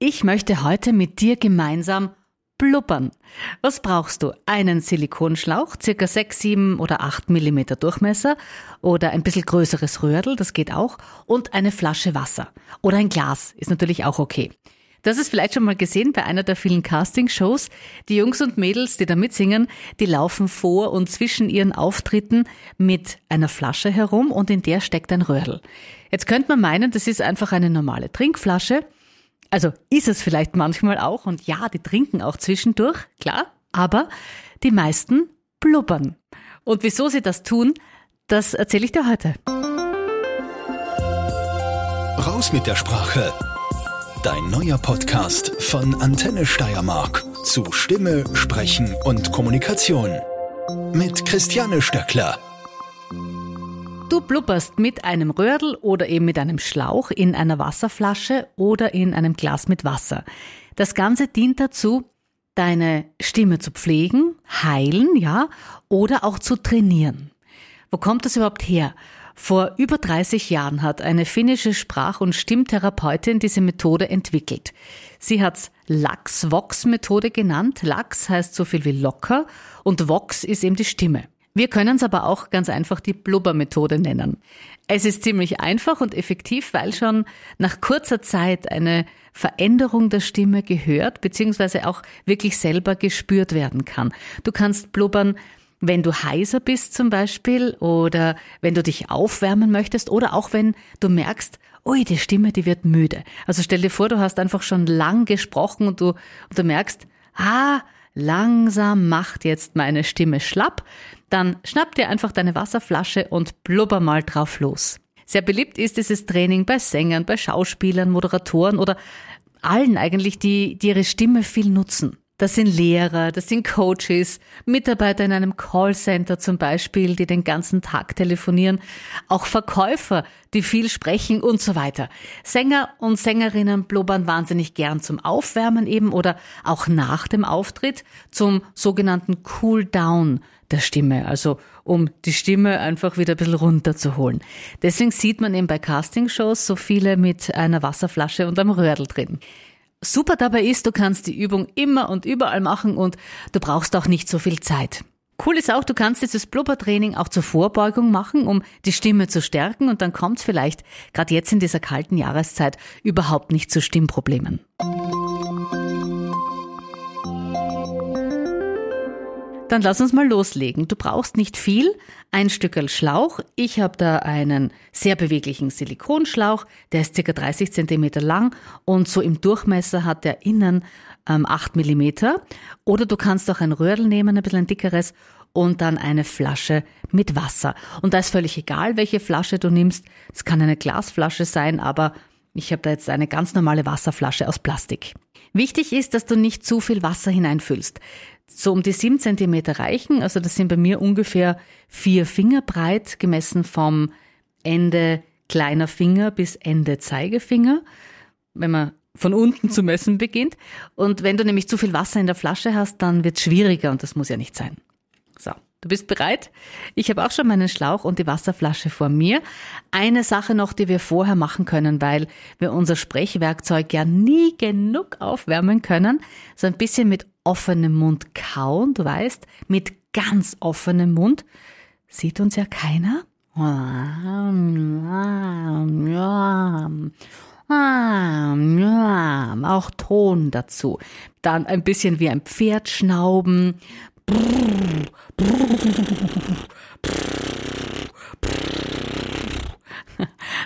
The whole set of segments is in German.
Ich möchte heute mit dir gemeinsam blubbern. Was brauchst du? Einen Silikonschlauch, circa 6, 7 oder 8 Millimeter Durchmesser oder ein bisschen größeres Röhrl, das geht auch, und eine Flasche Wasser. Oder ein Glas, ist natürlich auch okay. Das ist vielleicht schon mal gesehen bei einer der vielen Castingshows. Die Jungs und Mädels, die da mitsingen, die laufen vor und zwischen ihren Auftritten mit einer Flasche herum und in der steckt ein Röhrl. Jetzt könnte man meinen, das ist einfach eine normale Trinkflasche. Also ist es vielleicht manchmal auch und ja, die trinken auch zwischendurch, klar, aber die meisten blubbern. Und wieso sie das tun, das erzähle ich dir heute. Raus mit der Sprache. Dein neuer Podcast von Antenne Steiermark zu Stimme, Sprechen und Kommunikation. Mit Christiane Stöckler. Du blubberst mit einem Röhrl oder eben mit einem Schlauch in einer Wasserflasche oder in einem Glas mit Wasser. Das Ganze dient dazu, deine Stimme zu pflegen, heilen, ja, oder auch zu trainieren. Wo kommt das überhaupt her? Vor über 30 Jahren hat eine finnische Sprach- und Stimmtherapeutin diese Methode entwickelt. Sie hat's Lachs-Vox-Methode genannt. Lachs heißt so viel wie locker und Vox ist eben die Stimme. Wir können es aber auch ganz einfach die Blubber-Methode nennen. Es ist ziemlich einfach und effektiv, weil schon nach kurzer Zeit eine Veränderung der Stimme gehört bzw. auch wirklich selber gespürt werden kann. Du kannst blubbern wenn du heiser bist zum Beispiel oder wenn du dich aufwärmen möchtest oder auch wenn du merkst, ui, die Stimme, die wird müde. Also stell dir vor, du hast einfach schon lang gesprochen und du, und du merkst, ah, langsam macht jetzt meine Stimme schlapp, dann schnapp dir einfach deine Wasserflasche und blubber mal drauf los. Sehr beliebt ist dieses Training bei Sängern, bei Schauspielern, Moderatoren oder allen eigentlich, die, die ihre Stimme viel nutzen. Das sind Lehrer, das sind Coaches, Mitarbeiter in einem Callcenter zum Beispiel, die den ganzen Tag telefonieren, auch Verkäufer, die viel sprechen und so weiter. Sänger und Sängerinnen blubbern wahnsinnig gern zum Aufwärmen eben oder auch nach dem Auftritt zum sogenannten Cool Down der Stimme, also um die Stimme einfach wieder ein bisschen runterzuholen. Deswegen sieht man eben bei Castingshows so viele mit einer Wasserflasche und einem Röhrl drin. Super dabei ist, du kannst die Übung immer und überall machen und du brauchst auch nicht so viel Zeit. Cool ist auch, du kannst dieses Blubbertraining auch zur Vorbeugung machen, um die Stimme zu stärken und dann kommt es vielleicht, gerade jetzt in dieser kalten Jahreszeit, überhaupt nicht zu Stimmproblemen. Dann lass uns mal loslegen. Du brauchst nicht viel. Ein Stückel Schlauch. Ich habe da einen sehr beweglichen Silikonschlauch. Der ist circa 30 Zentimeter lang und so im Durchmesser hat der innen ähm, 8 Millimeter. Oder du kannst auch ein Röhrl nehmen, ein bisschen ein dickeres und dann eine Flasche mit Wasser. Und da ist völlig egal, welche Flasche du nimmst. Es kann eine Glasflasche sein, aber ich habe da jetzt eine ganz normale Wasserflasche aus Plastik. Wichtig ist, dass du nicht zu viel Wasser hineinfüllst so um die sieben Zentimeter reichen. Also das sind bei mir ungefähr vier Finger breit, gemessen vom Ende kleiner Finger bis Ende Zeigefinger, wenn man von unten zu messen beginnt. Und wenn du nämlich zu viel Wasser in der Flasche hast, dann wird es schwieriger und das muss ja nicht sein. So. Du bist bereit? Ich habe auch schon meinen Schlauch und die Wasserflasche vor mir. Eine Sache noch, die wir vorher machen können, weil wir unser Sprechwerkzeug ja nie genug aufwärmen können. So ein bisschen mit offenem Mund kauen, du weißt, mit ganz offenem Mund. Sieht uns ja keiner. Auch Ton dazu. Dann ein bisschen wie ein Pferd schnauben.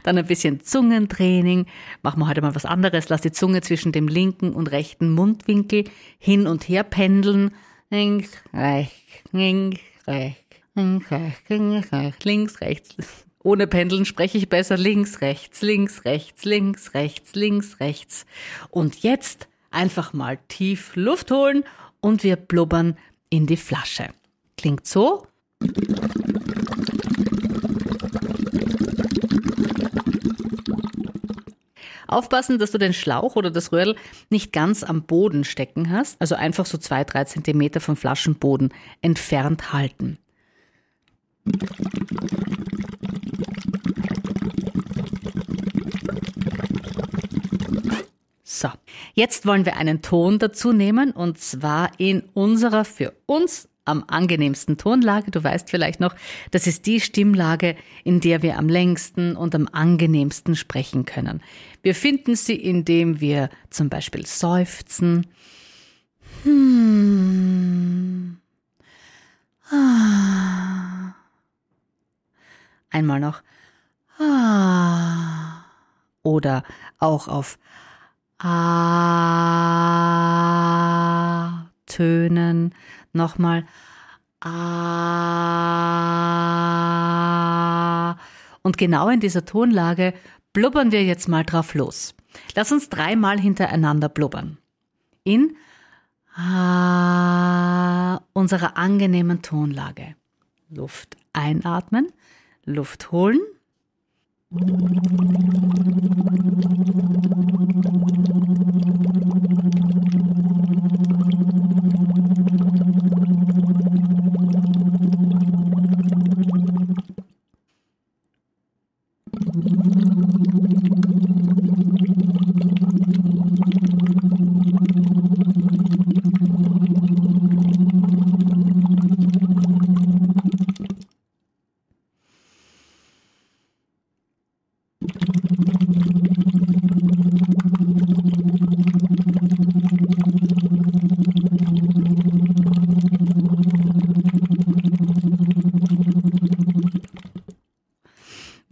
Dann ein bisschen Zungentraining. Machen wir heute mal was anderes. Lass die Zunge zwischen dem linken und rechten Mundwinkel hin und her pendeln. Links, rechts, links, rechts, links, rechts, links, rechts. Ohne Pendeln spreche ich besser links, rechts, links, rechts, links, rechts, links, rechts. Und jetzt einfach mal tief Luft holen und wir blubbern in die Flasche. Klingt so. Aufpassen, dass du den Schlauch oder das Röhrl nicht ganz am Boden stecken hast, also einfach so zwei, drei Zentimeter vom Flaschenboden entfernt halten. So, jetzt wollen wir einen Ton dazu nehmen und zwar in unserer für uns am angenehmsten Tonlage. Du weißt vielleicht noch, das ist die Stimmlage, in der wir am längsten und am angenehmsten sprechen können. Wir finden sie, indem wir zum Beispiel seufzen. Hmm. Ah. Einmal noch. Ah. Oder auch auf A Tönen. Nochmal A. Und genau in dieser Tonlage blubbern wir jetzt mal drauf los. Lass uns dreimal hintereinander blubbern. In A unserer angenehmen Tonlage. Luft einatmen, Luft holen. Thank you.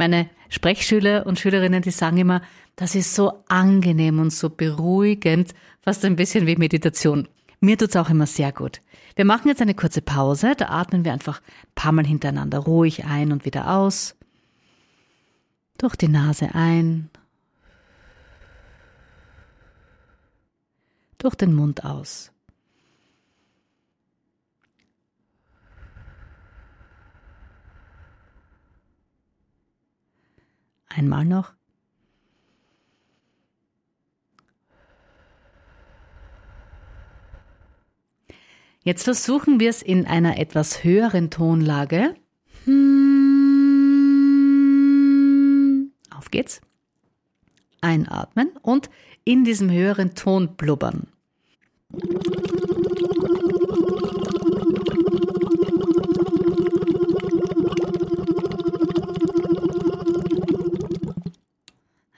Meine Sprechschüler und Schülerinnen, die sagen immer, das ist so angenehm und so beruhigend, fast ein bisschen wie Meditation. Mir tut's auch immer sehr gut. Wir machen jetzt eine kurze Pause, da atmen wir einfach ein paar Mal hintereinander ruhig ein und wieder aus. Durch die Nase ein. Durch den Mund aus. Einmal noch. Jetzt versuchen wir es in einer etwas höheren Tonlage. Auf geht's. Einatmen und in diesem höheren Ton blubbern.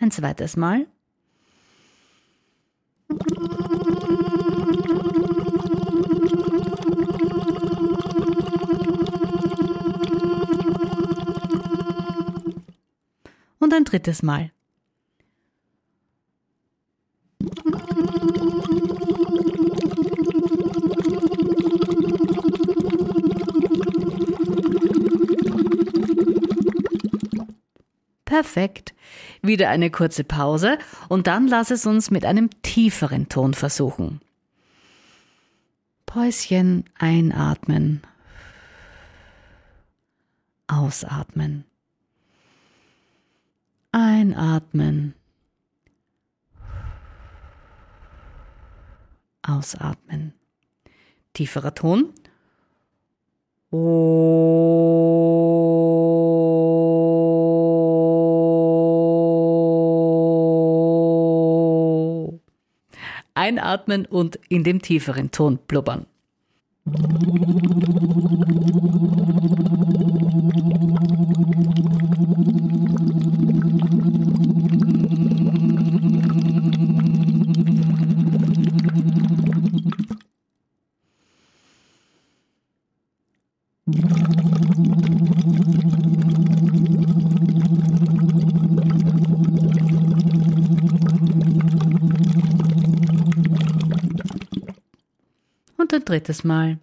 Ein zweites Mal. Drittes Mal. Perfekt. Wieder eine kurze Pause und dann lass es uns mit einem tieferen Ton versuchen. Päuschen einatmen. Ausatmen. Einatmen. Ausatmen. Tieferer Ton. Einatmen und in dem tieferen Ton blubbern. Drittes Mal.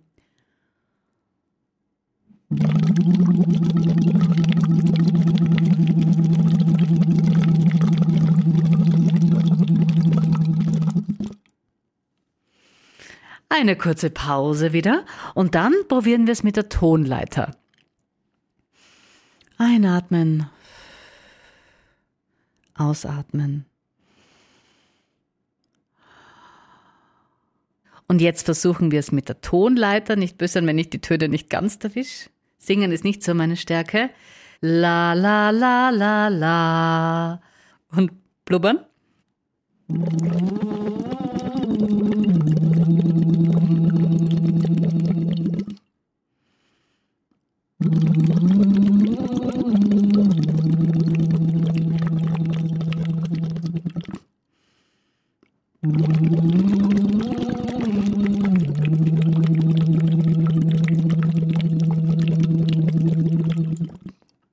Eine kurze Pause wieder und dann probieren wir es mit der Tonleiter. Einatmen. Ausatmen. Und jetzt versuchen wir es mit der Tonleiter. Nicht böse wenn ich die Töne nicht ganz erwische. Singen ist nicht so meine Stärke. La la la la la. Und blubbern.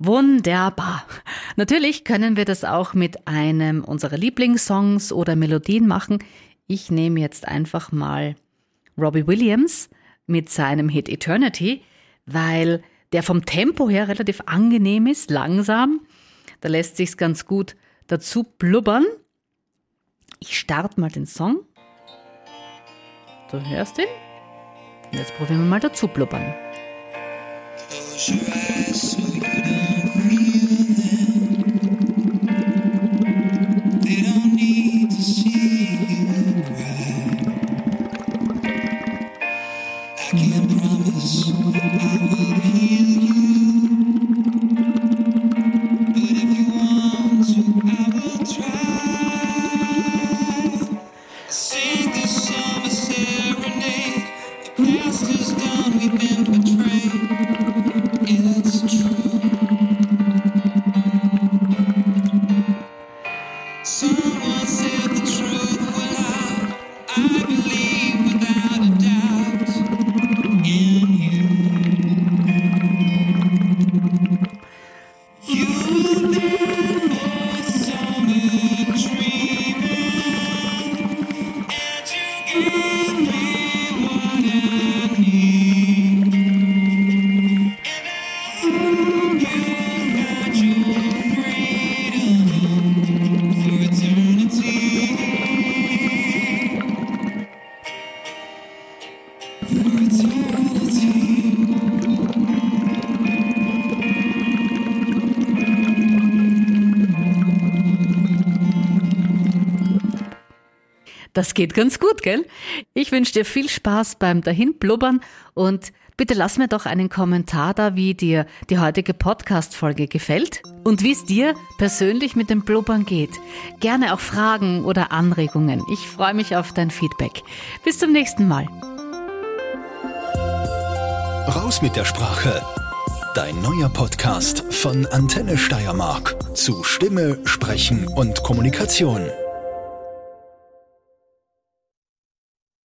Wunderbar. Natürlich können wir das auch mit einem unserer Lieblingssongs oder Melodien machen. Ich nehme jetzt einfach mal Robbie Williams mit seinem Hit Eternity, weil der vom Tempo her relativ angenehm ist, langsam. Da lässt sich's ganz gut dazu blubbern. Ich starte mal den Song. Du hörst ihn? Und jetzt probieren wir mal dazu blubbern. Das geht ganz gut, gell? Ich wünsche dir viel Spaß beim Dahinblubbern und bitte lass mir doch einen Kommentar da, wie dir die heutige Podcast-Folge gefällt und wie es dir persönlich mit dem Blubbern geht. Gerne auch Fragen oder Anregungen. Ich freue mich auf dein Feedback. Bis zum nächsten Mal. Raus mit der Sprache. Dein neuer Podcast von Antenne Steiermark zu Stimme, Sprechen und Kommunikation.